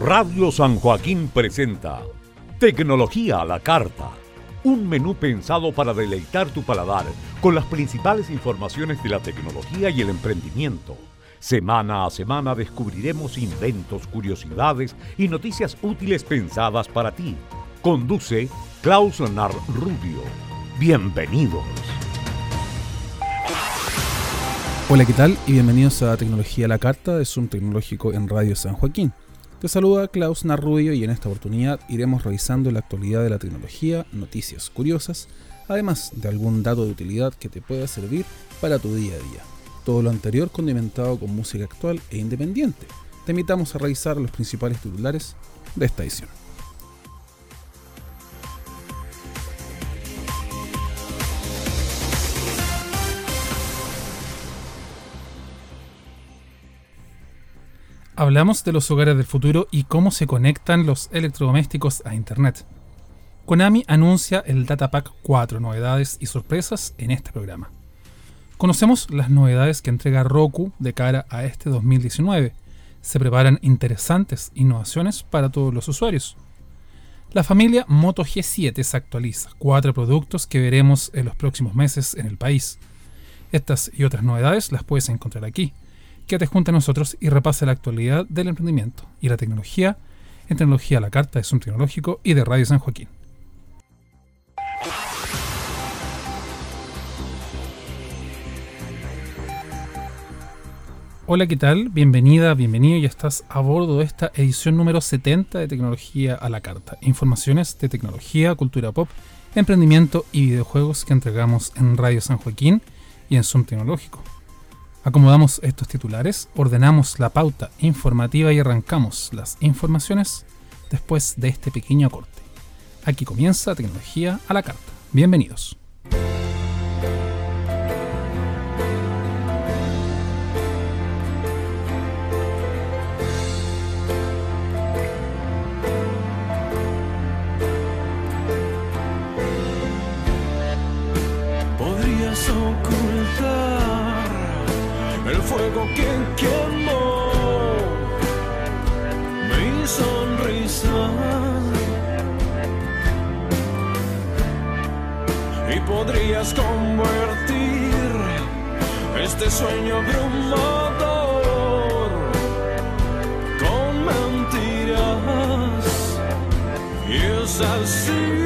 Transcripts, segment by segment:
Radio San Joaquín presenta Tecnología a la Carta, un menú pensado para deleitar tu paladar con las principales informaciones de la tecnología y el emprendimiento. Semana a semana descubriremos inventos, curiosidades y noticias útiles pensadas para ti. Conduce Klaus Nar Rubio. Bienvenidos. Hola, ¿qué tal? Y bienvenidos a Tecnología a la Carta de Zoom Tecnológico en Radio San Joaquín. Te saluda Klaus Narrubio y en esta oportunidad iremos revisando la actualidad de la tecnología, noticias curiosas, además de algún dato de utilidad que te pueda servir para tu día a día. Todo lo anterior condimentado con música actual e independiente. Te invitamos a revisar los principales titulares de esta edición. Hablamos de los hogares del futuro y cómo se conectan los electrodomésticos a Internet. Konami anuncia el Datapack 4 novedades y sorpresas en este programa. Conocemos las novedades que entrega Roku de cara a este 2019. Se preparan interesantes innovaciones para todos los usuarios. La familia Moto G7 se actualiza, cuatro productos que veremos en los próximos meses en el país. Estas y otras novedades las puedes encontrar aquí Quédate junto a nosotros y repase la actualidad del emprendimiento y la tecnología en Tecnología a la Carta de Zoom Tecnológico y de Radio San Joaquín. Hola, ¿qué tal? Bienvenida, bienvenido. Ya estás a bordo de esta edición número 70 de Tecnología a la Carta. Informaciones de tecnología, cultura pop, emprendimiento y videojuegos que entregamos en Radio San Joaquín y en Zoom Tecnológico. Acomodamos estos titulares, ordenamos la pauta informativa y arrancamos las informaciones después de este pequeño corte. Aquí comienza Tecnología a la Carta. Bienvenidos. Convertir este sueño abrumador con mentiras. Y es así.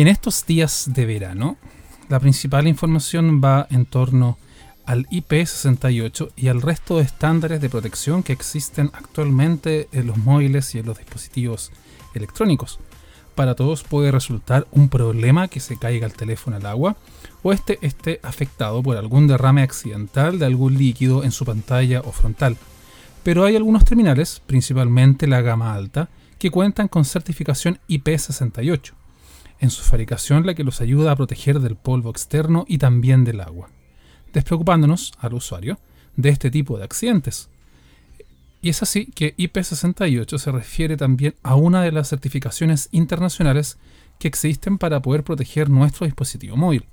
En estos días de verano, la principal información va en torno al IP68 y al resto de estándares de protección que existen actualmente en los móviles y en los dispositivos electrónicos. Para todos puede resultar un problema que se caiga el teléfono al agua o este esté afectado por algún derrame accidental de algún líquido en su pantalla o frontal. Pero hay algunos terminales, principalmente la gama alta, que cuentan con certificación IP68 en su fabricación la que los ayuda a proteger del polvo externo y también del agua, despreocupándonos al usuario de este tipo de accidentes. Y es así que IP68 se refiere también a una de las certificaciones internacionales que existen para poder proteger nuestro dispositivo móvil.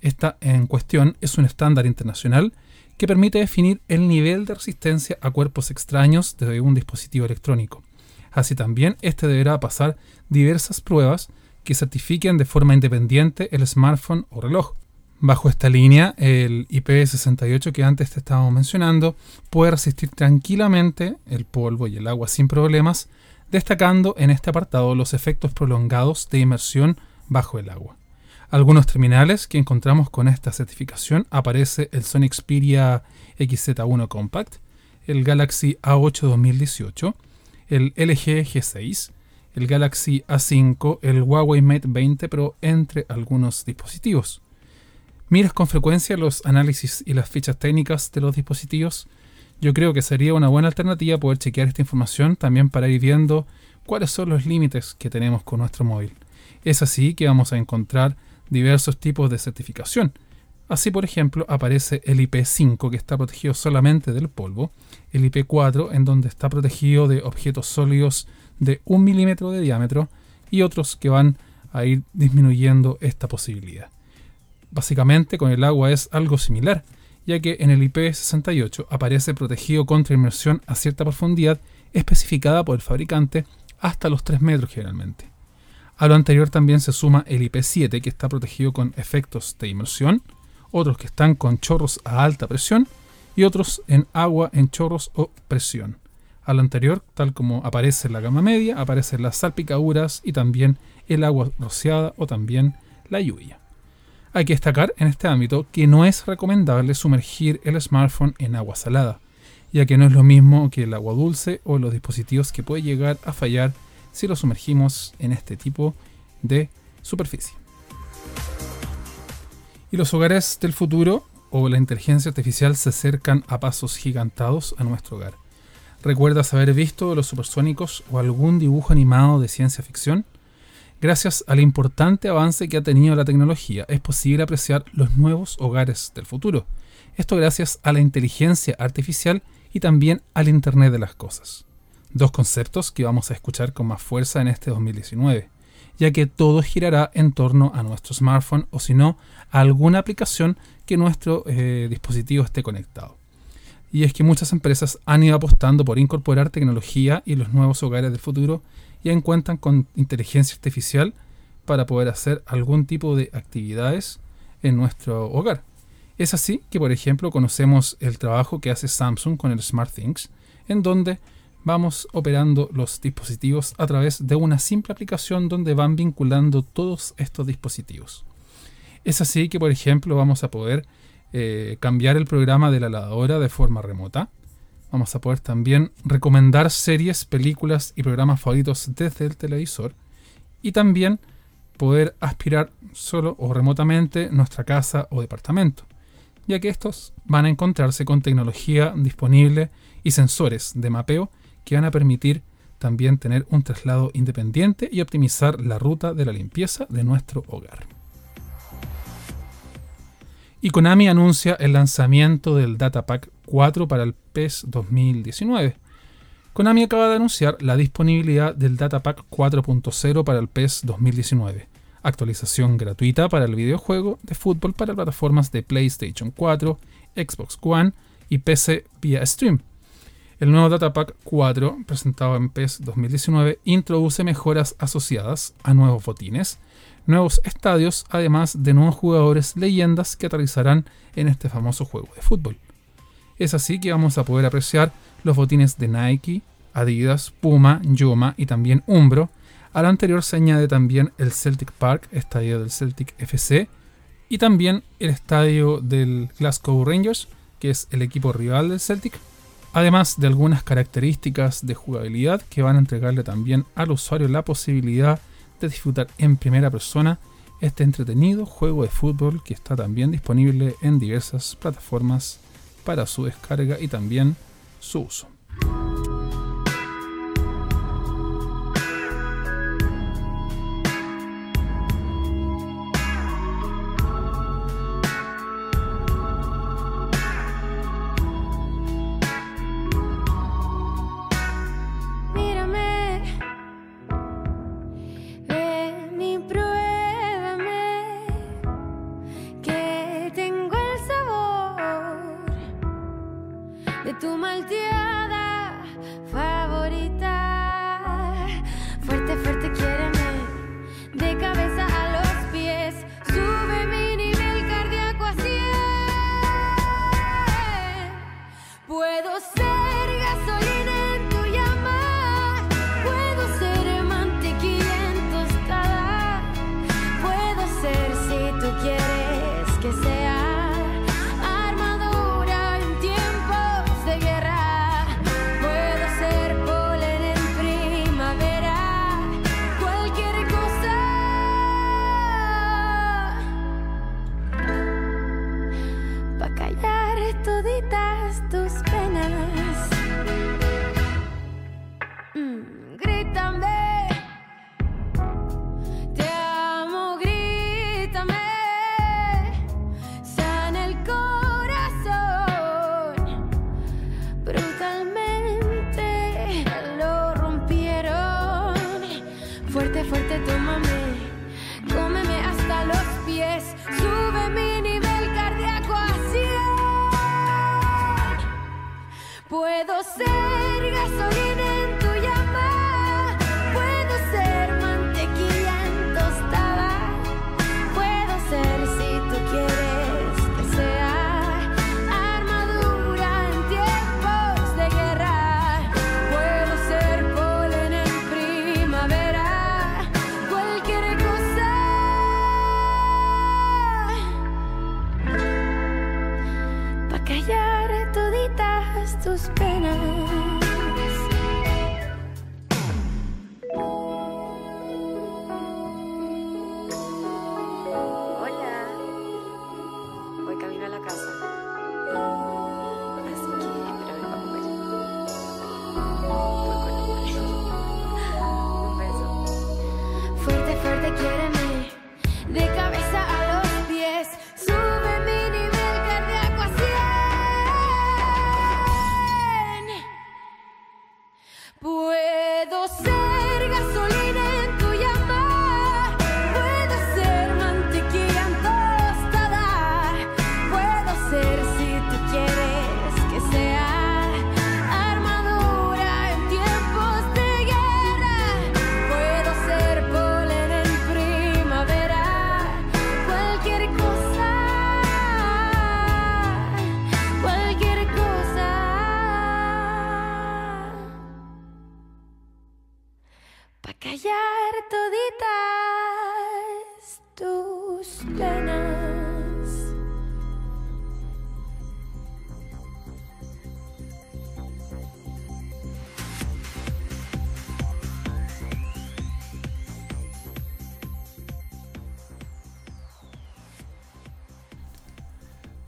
Esta en cuestión es un estándar internacional que permite definir el nivel de resistencia a cuerpos extraños de un dispositivo electrónico. Así también, este deberá pasar diversas pruebas que certifiquen de forma independiente el smartphone o reloj. Bajo esta línea, el IP68 que antes te estábamos mencionando puede resistir tranquilamente el polvo y el agua sin problemas, destacando en este apartado los efectos prolongados de inmersión bajo el agua. Algunos terminales que encontramos con esta certificación aparece el Sony Xperia XZ1 Compact, el Galaxy A8 2018, el LG G6, el Galaxy A5, el Huawei Mate 20 Pro, entre algunos dispositivos. ¿Miras con frecuencia los análisis y las fichas técnicas de los dispositivos? Yo creo que sería una buena alternativa poder chequear esta información también para ir viendo cuáles son los límites que tenemos con nuestro móvil. Es así que vamos a encontrar diversos tipos de certificación. Así, por ejemplo, aparece el IP5 que está protegido solamente del polvo, el IP4 en donde está protegido de objetos sólidos de un milímetro de diámetro y otros que van a ir disminuyendo esta posibilidad. Básicamente con el agua es algo similar, ya que en el IP68 aparece protegido contra inmersión a cierta profundidad especificada por el fabricante hasta los 3 metros generalmente. A lo anterior también se suma el IP7 que está protegido con efectos de inmersión, otros que están con chorros a alta presión y otros en agua en chorros o presión. A lo anterior, tal como aparece en la gama media, aparecen las salpicaduras y también el agua rociada o también la lluvia. Hay que destacar en este ámbito que no es recomendable sumergir el smartphone en agua salada, ya que no es lo mismo que el agua dulce o los dispositivos que puede llegar a fallar si lo sumergimos en este tipo de superficie. Y los hogares del futuro o la inteligencia artificial se acercan a pasos gigantados a nuestro hogar. ¿Recuerdas haber visto Los Supersónicos o algún dibujo animado de ciencia ficción? Gracias al importante avance que ha tenido la tecnología, es posible apreciar los nuevos hogares del futuro. Esto gracias a la inteligencia artificial y también al Internet de las Cosas. Dos conceptos que vamos a escuchar con más fuerza en este 2019, ya que todo girará en torno a nuestro smartphone o si no, a alguna aplicación que nuestro eh, dispositivo esté conectado y es que muchas empresas han ido apostando por incorporar tecnología y los nuevos hogares del futuro ya cuentan con inteligencia artificial para poder hacer algún tipo de actividades en nuestro hogar. Es así que, por ejemplo, conocemos el trabajo que hace Samsung con el SmartThings, en donde vamos operando los dispositivos a través de una simple aplicación donde van vinculando todos estos dispositivos. Es así que, por ejemplo, vamos a poder eh, cambiar el programa de la lavadora de forma remota. Vamos a poder también recomendar series, películas y programas favoritos desde el televisor. Y también poder aspirar solo o remotamente nuestra casa o departamento, ya que estos van a encontrarse con tecnología disponible y sensores de mapeo que van a permitir también tener un traslado independiente y optimizar la ruta de la limpieza de nuestro hogar. Y Konami anuncia el lanzamiento del Datapack 4 para el PES 2019. Konami acaba de anunciar la disponibilidad del Datapack 4.0 para el PES 2019, actualización gratuita para el videojuego de fútbol para plataformas de PlayStation 4, Xbox One y PC vía stream. El nuevo Datapack 4, presentado en PES 2019, introduce mejoras asociadas a nuevos botines, nuevos estadios, además de nuevos jugadores leyendas que aterrizarán en este famoso juego de fútbol. Es así que vamos a poder apreciar los botines de Nike, Adidas, Puma, Yoma y también Umbro, A lo anterior se añade también el Celtic Park, estadio del Celtic FC, y también el estadio del Glasgow Rangers, que es el equipo rival del Celtic, además de algunas características de jugabilidad que van a entregarle también al usuario la posibilidad disfrutar en primera persona este entretenido juego de fútbol que está también disponible en diversas plataformas para su descarga y también su uso.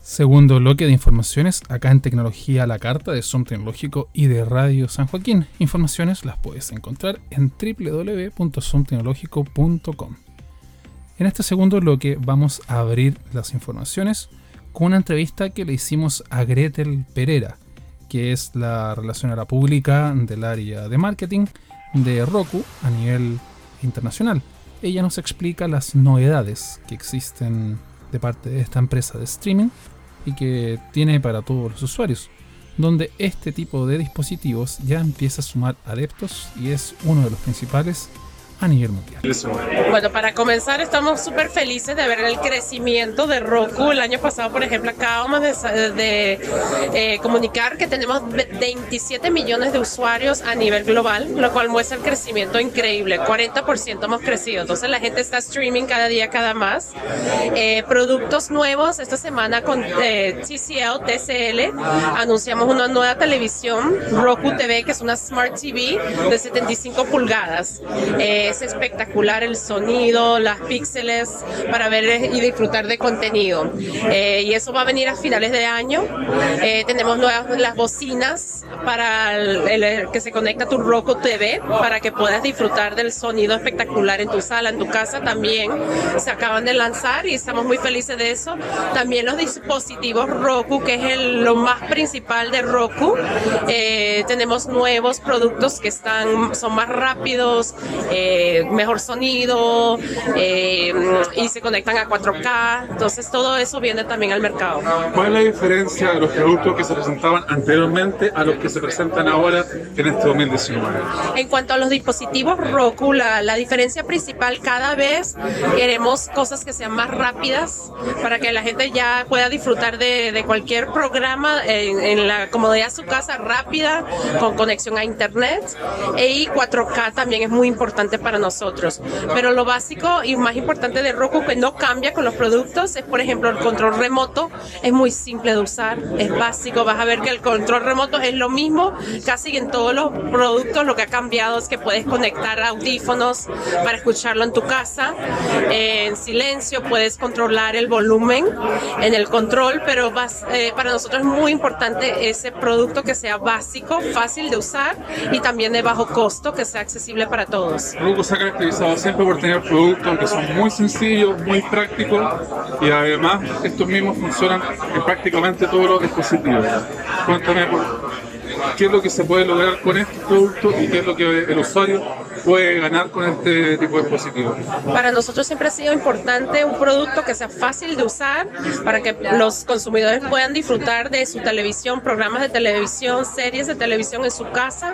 Segundo bloque de informaciones acá en Tecnología la Carta de Zoom Tecnológico y de Radio San Joaquín. Informaciones las puedes encontrar en www.zoomtecnológico.com. En este segundo bloque vamos a abrir las informaciones con una entrevista que le hicimos a Gretel Pereira, que es la relacionada pública del área de marketing de Roku a nivel internacional. Ella nos explica las novedades que existen de parte de esta empresa de streaming y que tiene para todos los usuarios, donde este tipo de dispositivos ya empieza a sumar adeptos y es uno de los principales a nivel mundial. Bueno, para comenzar estamos súper felices de ver el crecimiento de Roku. El año pasado, por ejemplo, acabamos de, de eh, comunicar que tenemos 27 millones de usuarios a nivel global, lo cual muestra el crecimiento increíble. 40% hemos crecido. Entonces la gente está streaming cada día, cada más. Eh, productos nuevos. Esta semana con eh, TCL, TCL, anunciamos una nueva televisión, Roku TV, que es una Smart TV de 75 pulgadas. Eh, es espectacular el sonido, las píxeles para ver y disfrutar de contenido. Eh, y eso va a venir a finales de año. Eh, tenemos nuevas las bocinas para el, que se conecta a tu Roku TV para que puedas disfrutar del sonido espectacular en tu sala, en tu casa también. Se acaban de lanzar y estamos muy felices de eso. También los dispositivos Roku, que es el- lo más principal de Roku. Eh, tenemos nuevos productos que están, son más rápidos, mejor sonido eh, y se conectan a 4K. Entonces todo eso viene también al mercado. ¿Cuál es la diferencia de los productos que se presentaban anteriormente a los que se presentan ahora en este 2019? En cuanto a los dispositivos Roku, la, la diferencia principal cada vez queremos cosas que sean más rápidas para que la gente ya pueda disfrutar de, de cualquier programa en, en la comodidad de su casa rápida, con conexión a internet. Y 4K también es muy importante para nosotros. Pero lo básico y más importante de Roku que no cambia con los productos es, por ejemplo, el control remoto. Es muy simple de usar, es básico. Vas a ver que el control remoto es lo mismo casi en todos los productos. Lo que ha cambiado es que puedes conectar audífonos para escucharlo en tu casa. En silencio puedes controlar el volumen en el control, pero eh, para nosotros es muy importante ese producto que sea básico, fácil de usar y también de bajo costo, que sea accesible para todos. Se ha caracterizado siempre por tener productos que son muy sencillos, muy prácticos y además estos mismos funcionan en prácticamente todos los dispositivos. Cuéntame qué es lo que se puede lograr con estos productos y qué es lo que el usuario puede ganar con este tipo de dispositivos. Para nosotros siempre ha sido importante un producto que sea fácil de usar para que los consumidores puedan disfrutar de su televisión, programas de televisión, series de televisión en su casa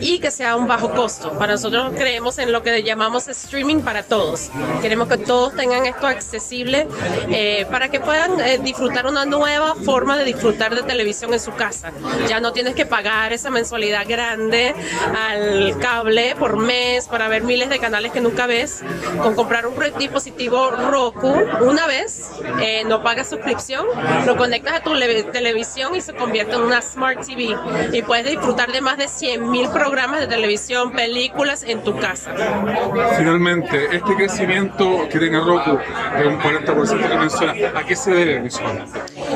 y que sea a un bajo costo. Para nosotros creemos en lo que llamamos streaming para todos. Queremos que todos tengan esto accesible eh, para que puedan eh, disfrutar una nueva forma de disfrutar de televisión en su casa. Ya no tienes que pagar esa mensualidad grande al cable por mes para ver miles de canales que nunca ves. Con comprar un dispositivo Roku una vez, eh, no pagas suscripción, lo conectas a tu le- televisión y se convierte en una Smart TV. Y puedes disfrutar de más de 100.000 programas de televisión, películas en tu casa. Finalmente, este crecimiento que tenga Roku, de un 40% que menciona, ¿a qué se debe?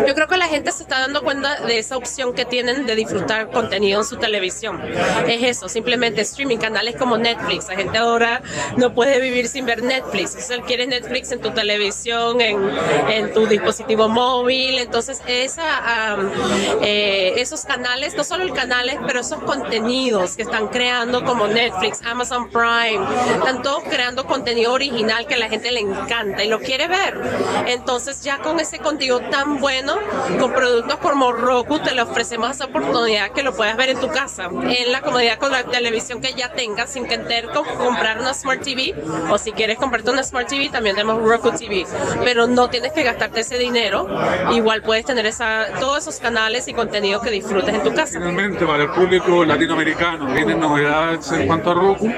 Yo creo que la gente se está dando cuenta de esa opción que tienen de disfrutar contenido en su televisión. Es eso, simplemente streaming, canales como Netflix. La gente ahora no puede vivir sin ver Netflix. Entonces, quieres Netflix en tu televisión, en, tu dispositivo móvil. Entonces, eh, esos canales, no solo el canales, pero esos contenidos que están creando como Netflix, Amazon Prime, están todos creando contenido original que la gente le encanta y lo quiere ver. Entonces, ya con ese contenido tan bueno, con productos como Roku, te le ofrecemos esa oportunidad que lo puedas ver en tu casa, en la comodidad con la televisión que ya tengas, sin que tener que comprar una Smart TV. O si quieres comprarte una Smart TV, también tenemos Roku TV. Pero no tienes que gastarte ese dinero. Igual puedes tener esa, todos esos canales y contenido que disfrutes en tu casa. Finalmente, para el público latinoamericano, ¿vienen novedades en cuanto a Roku?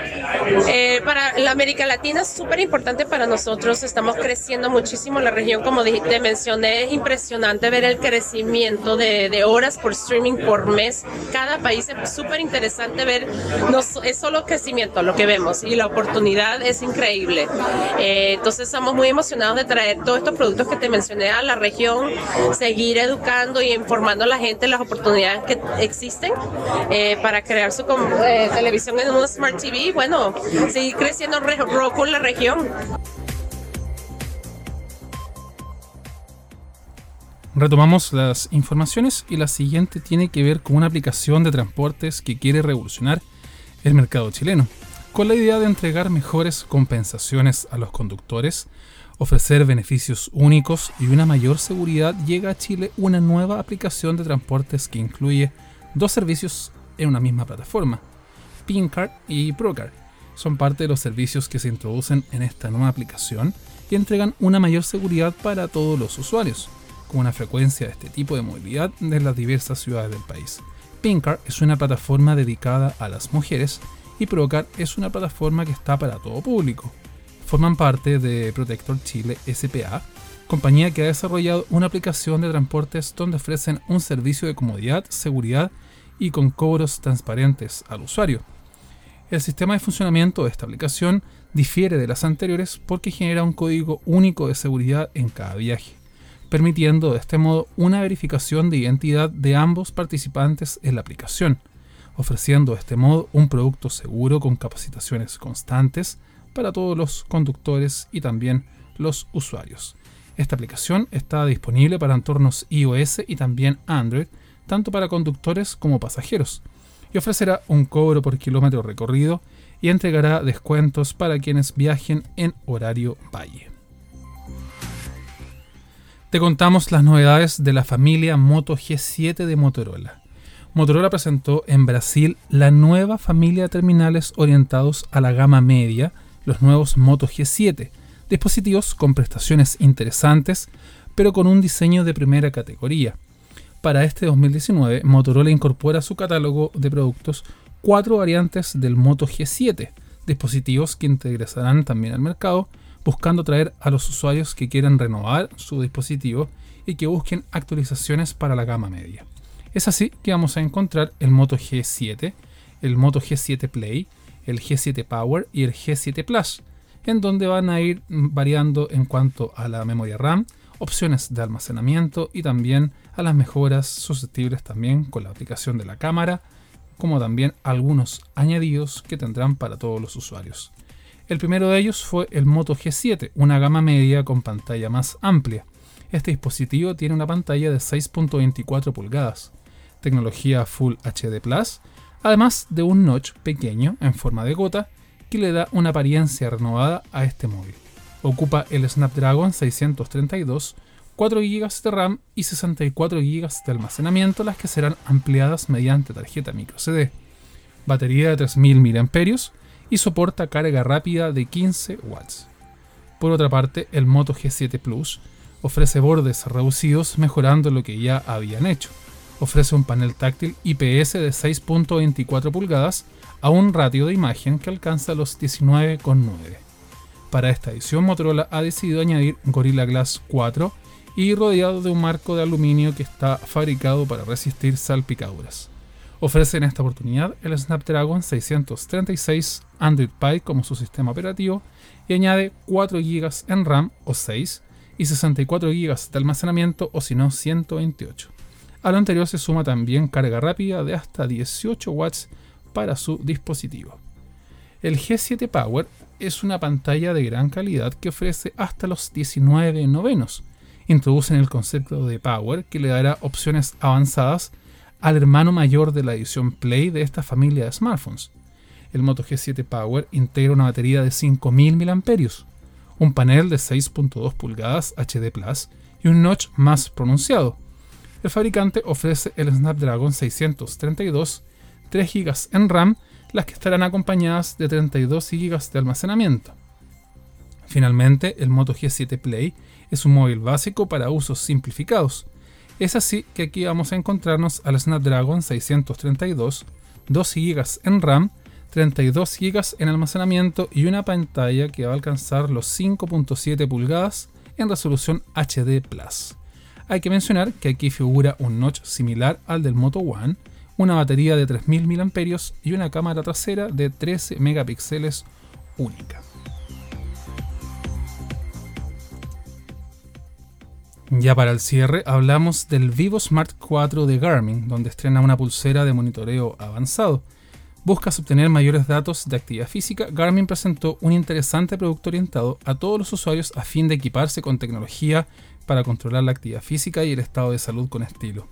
Eh, para la América Latina es súper importante para nosotros. Estamos creciendo muchísimo. La región, como te mencioné, es impresionante ver el crecimiento de, horas por streaming por mes. Cada país es súper interesante ver. No, es solo crecimiento lo que vemos y la oportunidad es increíble. Eh, entonces estamos muy emocionados de traer todos estos productos que te mencioné a la región, seguir educando y informando a la gente las oportunidades que existen eh, para crear su eh, televisión en una Smart TV. Bueno, seguir creciendo re- Roku en la región. Retomamos las informaciones y la siguiente tiene que ver con una aplicación de transportes que quiere revolucionar el mercado chileno, con la idea de entregar mejores compensaciones a los conductores, ofrecer beneficios únicos y una mayor seguridad, llega a Chile una nueva aplicación de transportes que incluye dos servicios en una misma plataforma, Pincard y Procar. Son parte de los servicios que se introducen en esta nueva aplicación y entregan una mayor seguridad para todos los usuarios, con una frecuencia de este tipo de movilidad de las diversas ciudades del país. Pinkar es una plataforma dedicada a las mujeres y Procar es una plataforma que está para todo público. Forman parte de Protector Chile SPA, compañía que ha desarrollado una aplicación de transportes donde ofrecen un servicio de comodidad, seguridad y con cobros transparentes al usuario. El sistema de funcionamiento de esta aplicación difiere de las anteriores porque genera un código único de seguridad en cada viaje, permitiendo de este modo una verificación de identidad de ambos participantes en la aplicación, ofreciendo de este modo un producto seguro con capacitaciones constantes para todos los conductores y también los usuarios. Esta aplicación está disponible para entornos iOS y también Android, tanto para conductores como pasajeros, y ofrecerá un cobro por kilómetro recorrido y entregará descuentos para quienes viajen en horario valle. Te contamos las novedades de la familia Moto G7 de Motorola. Motorola presentó en Brasil la nueva familia de terminales orientados a la gama media, los nuevos Moto G7, dispositivos con prestaciones interesantes, pero con un diseño de primera categoría. Para este 2019, Motorola incorpora a su catálogo de productos cuatro variantes del Moto G7, dispositivos que ingresarán también al mercado, buscando atraer a los usuarios que quieran renovar su dispositivo y que busquen actualizaciones para la gama media. Es así que vamos a encontrar el Moto G7, el Moto G7 Play, el G7 Power y el G7 Plus, en donde van a ir variando en cuanto a la memoria RAM, opciones de almacenamiento y también a las mejoras susceptibles también con la aplicación de la cámara, como también algunos añadidos que tendrán para todos los usuarios. El primero de ellos fue el Moto G7, una gama media con pantalla más amplia. Este dispositivo tiene una pantalla de 6.24 pulgadas, tecnología Full HD Plus, además de un notch pequeño en forma de gota que le da una apariencia renovada a este móvil. Ocupa el Snapdragon 632, 4 GB de RAM y 64 GB de almacenamiento, las que serán ampliadas mediante tarjeta microCD. Batería de 3000 mAh y soporta carga rápida de 15 watts. Por otra parte, el Moto G7 Plus ofrece bordes reducidos mejorando lo que ya habían hecho ofrece un panel táctil IPS de 6.24 pulgadas a un ratio de imagen que alcanza los 19,9. Para esta edición Motorola ha decidido añadir Gorilla Glass 4 y rodeado de un marco de aluminio que está fabricado para resistir salpicaduras. Ofrece en esta oportunidad el Snapdragon 636 Android Pie como su sistema operativo y añade 4 GB en RAM o 6 y 64 GB de almacenamiento o si no 128. A lo anterior se suma también carga rápida de hasta 18 watts para su dispositivo. El G7 Power es una pantalla de gran calidad que ofrece hasta los 19 novenos. Introducen el concepto de Power que le dará opciones avanzadas al hermano mayor de la edición Play de esta familia de smartphones. El Moto G7 Power integra una batería de 5000 mAh, un panel de 6.2 pulgadas HD Plus y un notch más pronunciado, el fabricante ofrece el Snapdragon 632, 3 GB en RAM, las que estarán acompañadas de 32 GB de almacenamiento. Finalmente, el Moto G7 Play es un móvil básico para usos simplificados. Es así que aquí vamos a encontrarnos al Snapdragon 632, 2 GB en RAM, 32 GB en almacenamiento y una pantalla que va a alcanzar los 5.7 pulgadas en resolución HD Plus. Hay que mencionar que aquí figura un notch similar al del Moto One, una batería de 3000 mAh y una cámara trasera de 13 megapíxeles única. Ya para el cierre hablamos del Vivo Smart 4 de Garmin, donde estrena una pulsera de monitoreo avanzado. Buscas obtener mayores datos de actividad física, Garmin presentó un interesante producto orientado a todos los usuarios a fin de equiparse con tecnología para controlar la actividad física y el estado de salud con estilo.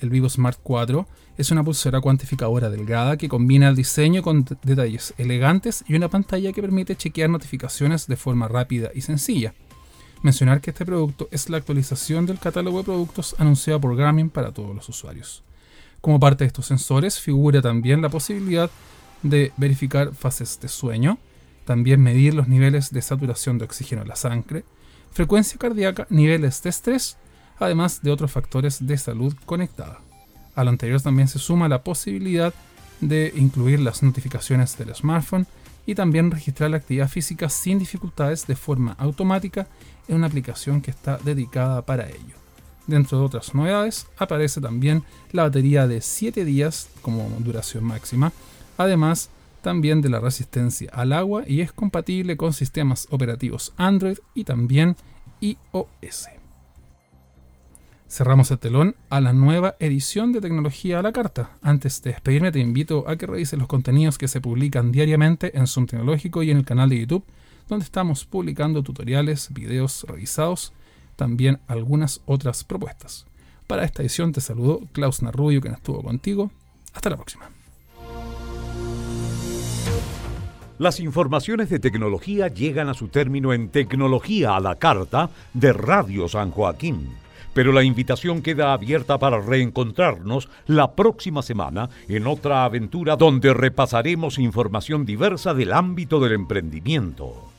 El Vivo Smart 4 es una pulsera cuantificadora delgada que combina el diseño con detalles elegantes y una pantalla que permite chequear notificaciones de forma rápida y sencilla. Mencionar que este producto es la actualización del catálogo de productos anunciado por Garmin para todos los usuarios. Como parte de estos sensores figura también la posibilidad de verificar fases de sueño, también medir los niveles de saturación de oxígeno en la sangre, frecuencia cardíaca, niveles de estrés, además de otros factores de salud conectada. A lo anterior también se suma la posibilidad de incluir las notificaciones del smartphone y también registrar la actividad física sin dificultades de forma automática en una aplicación que está dedicada para ello. Dentro de otras novedades aparece también la batería de 7 días como duración máxima, además también de la resistencia al agua y es compatible con sistemas operativos Android y también iOS. Cerramos el telón a la nueva edición de Tecnología a la Carta. Antes de despedirme te invito a que revises los contenidos que se publican diariamente en Zoom Tecnológico y en el canal de YouTube, donde estamos publicando tutoriales, videos revisados, también algunas otras propuestas. Para esta edición te saludo Klaus Narrubio, quien estuvo contigo. Hasta la próxima. Las informaciones de tecnología llegan a su término en Tecnología a la Carta de Radio San Joaquín. Pero la invitación queda abierta para reencontrarnos la próxima semana en otra aventura donde repasaremos información diversa del ámbito del emprendimiento.